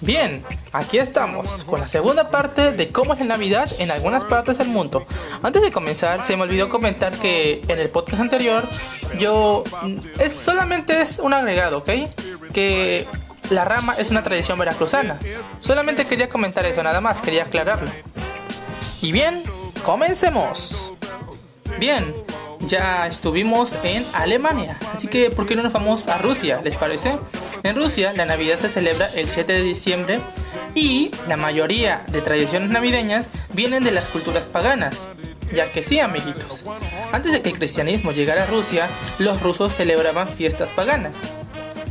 Bien, aquí estamos con la segunda parte de cómo es la Navidad en algunas partes del mundo. Antes de comenzar, se me olvidó comentar que en el podcast anterior yo mm, es solamente es un agregado, ¿ok? Que la rama es una tradición veracruzana. Solamente quería comentar eso, nada más, quería aclararlo. Y bien, comencemos. Bien, ya estuvimos en Alemania, así que ¿por qué no nos vamos a Rusia? ¿Les parece? En Rusia la Navidad se celebra el 7 de diciembre y la mayoría de tradiciones navideñas vienen de las culturas paganas. Ya que sí, amiguitos. Antes de que el cristianismo llegara a Rusia, los rusos celebraban fiestas paganas.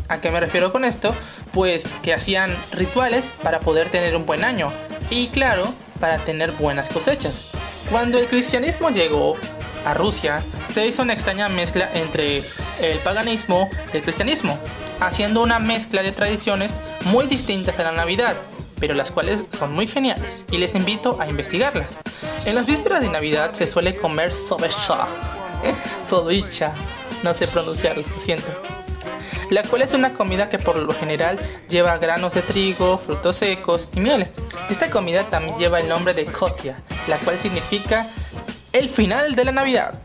¿A qué me refiero con esto? Pues que hacían rituales para poder tener un buen año y claro, para tener buenas cosechas. Cuando el cristianismo llegó a Rusia, se hizo una extraña mezcla entre el paganismo y el cristianismo, haciendo una mezcla de tradiciones muy distintas a la Navidad, pero las cuales son muy geniales y les invito a investigarlas. En las vísperas de Navidad se suele comer sobecha, sodicha, no sé pronunciarlo, lo siento. La cual es una comida que por lo general lleva granos de trigo, frutos secos y miel. Esta comida también lleva el nombre de kotia, la cual significa el final de la Navidad.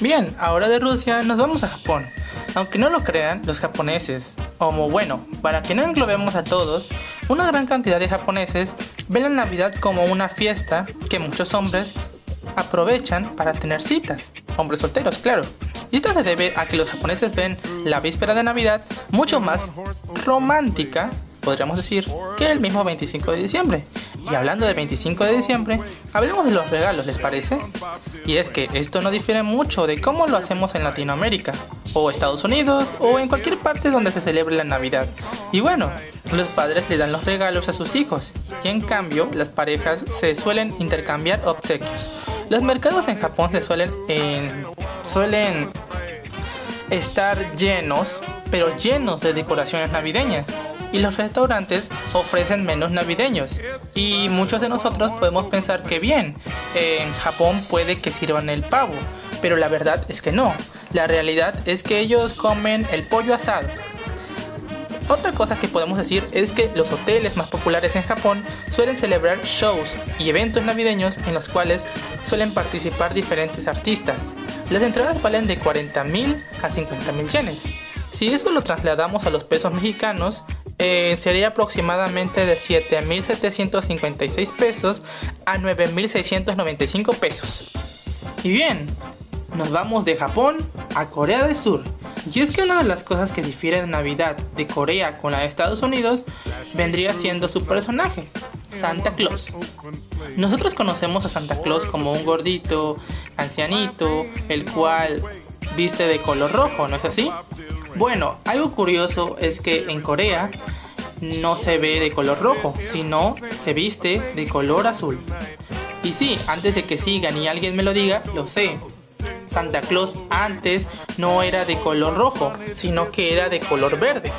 Bien, ahora de Rusia nos vamos a Japón. Aunque no lo crean, los japoneses, como bueno, para que no englobemos a todos, una gran cantidad de japoneses ven la Navidad como una fiesta que muchos hombres aprovechan para tener citas, hombres solteros, claro. Y esto se debe a que los japoneses ven la víspera de Navidad mucho más romántica, podríamos decir, que el mismo 25 de diciembre. Y hablando de 25 de diciembre, hablemos de los regalos, ¿les parece? Y es que esto no difiere mucho de cómo lo hacemos en Latinoamérica, o Estados Unidos, o en cualquier parte donde se celebre la Navidad. Y bueno, los padres le dan los regalos a sus hijos, y en cambio las parejas se suelen intercambiar obsequios. Los mercados en Japón se suelen, suelen estar llenos, pero llenos de decoraciones navideñas y los restaurantes ofrecen menús navideños. Y muchos de nosotros podemos pensar que bien, en Japón puede que sirvan el pavo, pero la verdad es que no. La realidad es que ellos comen el pollo asado. Otra cosa que podemos decir es que los hoteles más populares en Japón suelen celebrar shows y eventos navideños en los cuales suelen participar diferentes artistas. Las entradas valen de 40.000 a 50.000 yenes. Si eso lo trasladamos a los pesos mexicanos, eh, sería aproximadamente de 7.756 pesos a 9.695 pesos. Y bien, nos vamos de Japón a Corea del Sur. Y es que una de las cosas que difiere de Navidad de Corea con la de Estados Unidos vendría siendo su personaje, Santa Claus. Nosotros conocemos a Santa Claus como un gordito, ancianito, el cual viste de color rojo, ¿no es así? Bueno, algo curioso es que en Corea no se ve de color rojo, sino se viste de color azul. Y sí, antes de que sigan y alguien me lo diga, lo sé. Santa Claus antes no era de color rojo, sino que era de color verde.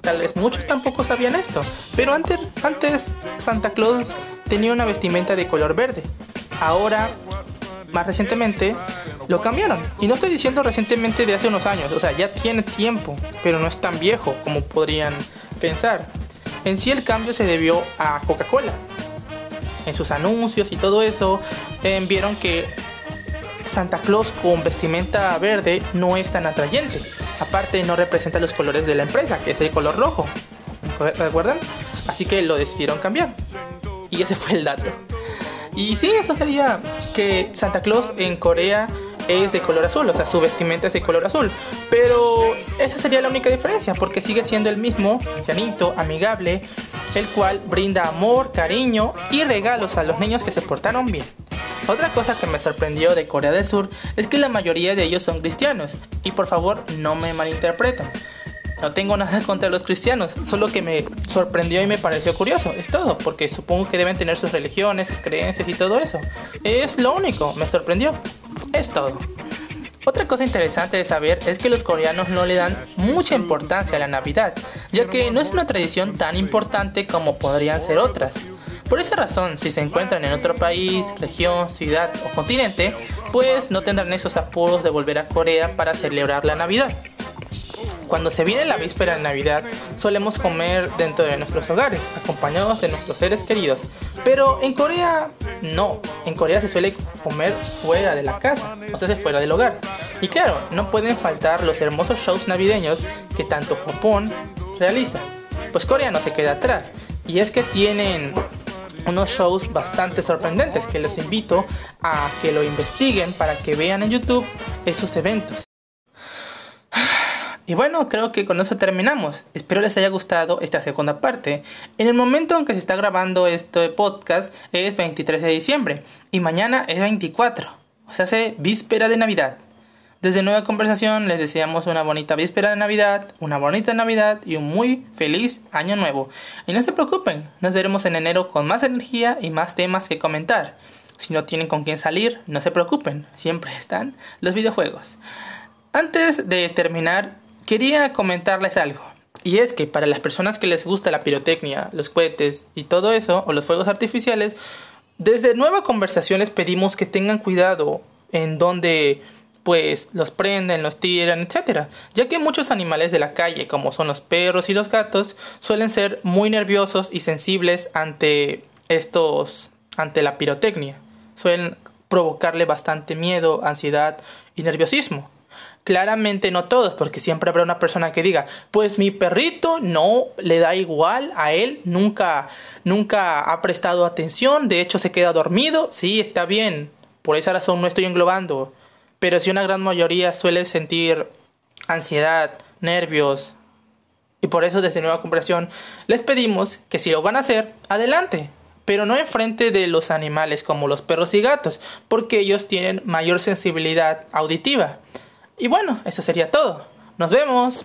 Tal vez muchos tampoco sabían esto, pero antes, antes Santa Claus tenía una vestimenta de color verde. Ahora más recientemente lo cambiaron. Y no estoy diciendo recientemente de hace unos años, o sea, ya tiene tiempo, pero no es tan viejo como podrían pensar. En sí el cambio se debió a Coca-Cola. En sus anuncios y todo eso, eh, vieron que Santa Claus con vestimenta verde no es tan atrayente. Aparte no representa los colores de la empresa, que es el color rojo. ¿Recuerdan? Así que lo decidieron cambiar. Y ese fue el dato. Y sí, eso sería que Santa Claus en Corea es de color azul, o sea, su vestimenta es de color azul. Pero esa sería la única diferencia, porque sigue siendo el mismo, ancianito, amigable, el cual brinda amor, cariño y regalos a los niños que se portaron bien. Otra cosa que me sorprendió de Corea del Sur es que la mayoría de ellos son cristianos, y por favor no me malinterpreten. No tengo nada contra los cristianos, solo que me sorprendió y me pareció curioso, es todo, porque supongo que deben tener sus religiones, sus creencias y todo eso. Es lo único, me sorprendió. Es todo. Otra cosa interesante de saber es que los coreanos no le dan mucha importancia a la Navidad, ya que no es una tradición tan importante como podrían ser otras. Por esa razón, si se encuentran en otro país, región, ciudad o continente, pues no tendrán esos apuros de volver a Corea para celebrar la Navidad. Cuando se viene la víspera de Navidad, solemos comer dentro de nuestros hogares, acompañados de nuestros seres queridos. Pero en Corea, no. En Corea se suele comer fuera de la casa, o sea, fuera del hogar. Y claro, no pueden faltar los hermosos shows navideños que tanto Japón realiza. Pues Corea no se queda atrás. Y es que tienen unos shows bastante sorprendentes que les invito a que lo investiguen para que vean en YouTube esos eventos. Y bueno, creo que con eso terminamos. Espero les haya gustado esta segunda parte. En el momento en que se está grabando este podcast es 23 de diciembre y mañana es 24, o sea, hace víspera de Navidad. Desde Nueva Conversación les deseamos una bonita víspera de Navidad, una bonita Navidad y un muy feliz año nuevo. Y no se preocupen, nos veremos en enero con más energía y más temas que comentar. Si no tienen con quién salir, no se preocupen, siempre están los videojuegos. Antes de terminar, quería comentarles algo. Y es que para las personas que les gusta la pirotecnia, los cohetes y todo eso, o los fuegos artificiales, desde Nueva Conversaciones pedimos que tengan cuidado en donde pues los prenden, los tiran, etc. Ya que muchos animales de la calle, como son los perros y los gatos, suelen ser muy nerviosos y sensibles ante estos, ante la pirotecnia. Suelen provocarle bastante miedo, ansiedad y nerviosismo. Claramente no todos, porque siempre habrá una persona que diga, pues mi perrito no le da igual a él, nunca, nunca ha prestado atención, de hecho se queda dormido, sí, está bien, por esa razón no estoy englobando, pero si una gran mayoría suele sentir ansiedad, nervios, y por eso desde Nueva Comparación les pedimos que si lo van a hacer, adelante, pero no enfrente de los animales como los perros y gatos, porque ellos tienen mayor sensibilidad auditiva. Y bueno, eso sería todo. Nos vemos.